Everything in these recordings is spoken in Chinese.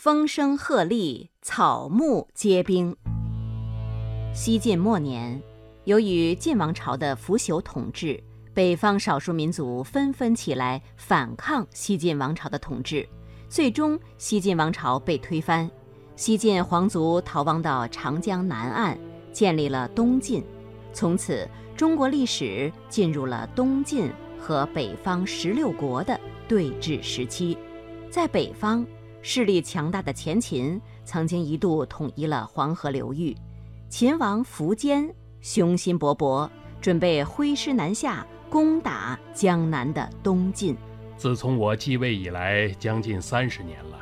风声鹤唳，草木皆兵。西晋末年，由于晋王朝的腐朽统治，北方少数民族纷纷起来反抗西晋王朝的统治，最终西晋王朝被推翻。西晋皇族逃亡到长江南岸，建立了东晋。从此，中国历史进入了东晋和北方十六国的对峙时期。在北方，势力强大的前秦曾经一度统一了黄河流域。秦王苻坚雄心勃勃，准备挥师南下，攻打江南的东晋。自从我继位以来，将近三十年了。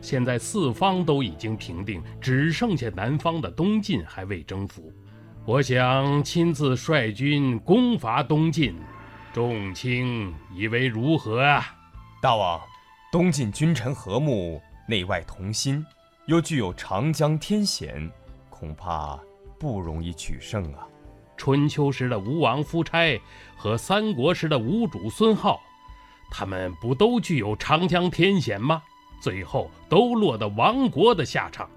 现在四方都已经平定，只剩下南方的东晋还未征服。我想亲自率军攻伐东晋，众卿以为如何啊？大王，东晋君臣和睦，内外同心，又具有长江天险，恐怕不容易取胜啊。春秋时的吴王夫差和三国时的吴主孙皓，他们不都具有长江天险吗？最后都落得亡国的下场。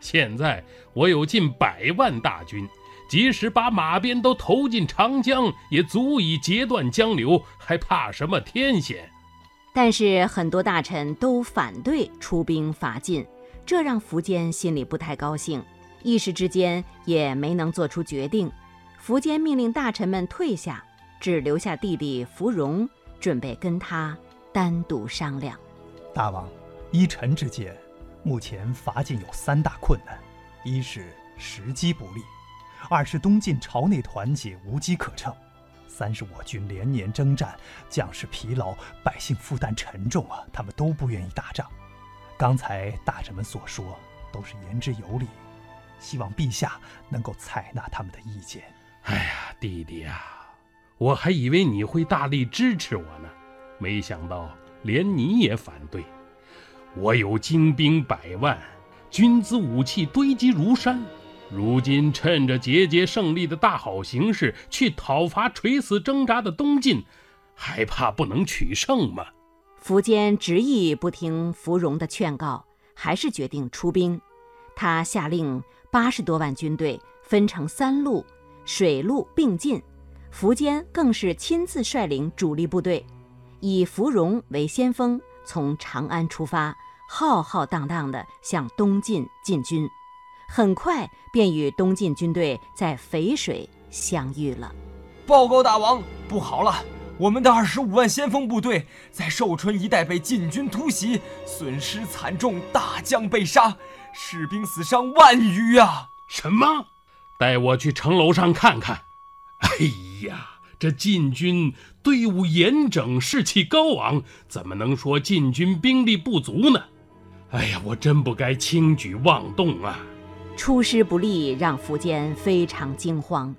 现在我有近百万大军。即使把马鞭都投进长江，也足以截断江流，还怕什么天险？但是很多大臣都反对出兵伐晋，这让苻坚心里不太高兴，一时之间也没能做出决定。苻坚命令大臣们退下，只留下弟弟苻融，准备跟他单独商量。大王，依臣之见，目前伐晋有三大困难：一是时机不利。二是东晋朝内团结无机可乘，三是我军连年征战，将士疲劳，百姓负担沉重啊，他们都不愿意打仗。刚才大臣们所说都是言之有理，希望陛下能够采纳他们的意见。哎呀，弟弟呀，我还以为你会大力支持我呢，没想到连你也反对。我有精兵百万，军资武器堆积如山。如今趁着节节胜利的大好形势，去讨伐垂死挣扎的东晋，还怕不能取胜吗？苻坚执意不听苻融的劝告，还是决定出兵。他下令八十多万军队分成三路，水陆并进。苻坚更是亲自率领主力部队，以苻融为先锋，从长安出发，浩浩荡荡地向东晋进军。很快便与东晋军队在淝水相遇了。报告大王，不好了！我们的二十五万先锋部队在寿春一带被晋军突袭，损失惨重，大将被杀，士兵死伤万余啊！什么？带我去城楼上看看。哎呀，这晋军队伍严整，士气高昂，怎么能说晋军兵力不足呢？哎呀，我真不该轻举妄动啊！出师不利，让苻坚非常惊慌，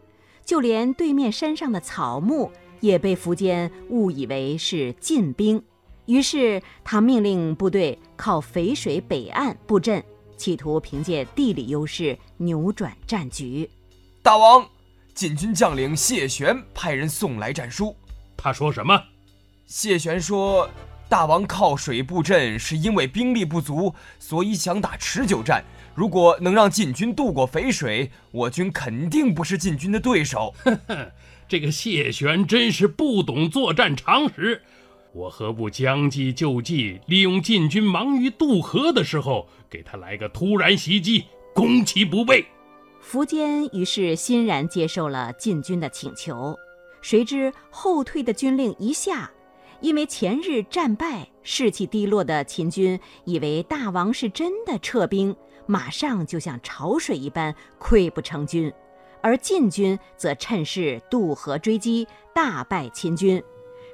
就连对面山上的草木也被苻坚误以为是晋兵。于是他命令部队靠淝水北岸布阵，企图凭借地理优势扭转战局。大王，晋军将领谢玄派人送来战书。他说什么？谢玄说，大王靠水布阵是因为兵力不足，所以想打持久战。如果能让晋军渡过淝水，我军肯定不是晋军的对手。哼哼，这个谢玄真是不懂作战常识。我何不将计就计，利用晋军忙于渡河的时候，给他来个突然袭击，攻其不备？苻坚于是欣然接受了晋军的请求。谁知后退的军令一下，因为前日战败，士气低落的秦军以为大王是真的撤兵。马上就像潮水一般溃不成军，而晋军则趁势渡河追击，大败秦军。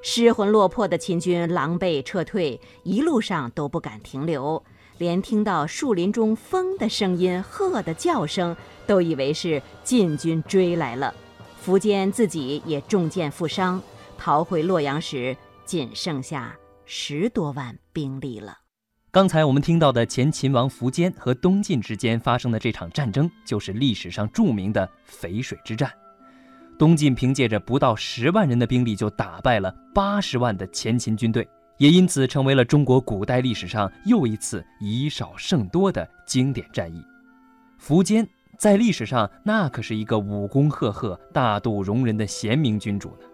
失魂落魄的秦军狼狈撤退，一路上都不敢停留，连听到树林中风的声音、鹤的叫声，都以为是晋军追来了。苻坚自己也中箭负伤，逃回洛阳时，仅剩下十多万兵力了。刚才我们听到的前秦王苻坚和东晋之间发生的这场战争，就是历史上著名的淝水之战。东晋凭借着不到十万人的兵力，就打败了八十万的前秦军队，也因此成为了中国古代历史上又一次以少胜多的经典战役。苻坚在历史上那可是一个武功赫赫、大度容人的贤明君主呢。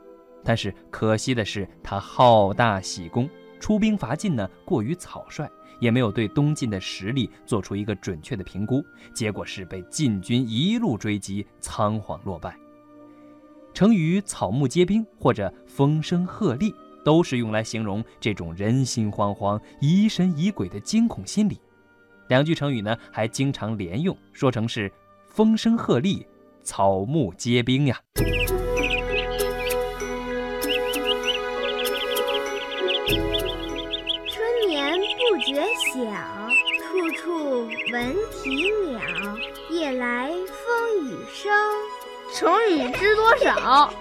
但是可惜的是，他好大喜功，出兵伐晋呢过于草率，也没有对东晋的实力做出一个准确的评估，结果是被晋军一路追击，仓皇落败。成语“草木皆兵”或者“风声鹤唳”都是用来形容这种人心惶惶、疑神疑鬼的惊恐心理。两句成语呢还经常连用，说成是“风声鹤唳，草木皆兵”呀。觉晓，处处闻啼鸟，夜来风雨声。成语知多少？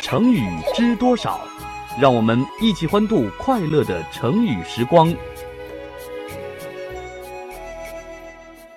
成语知多少？让我们一起欢度快乐的成语时光。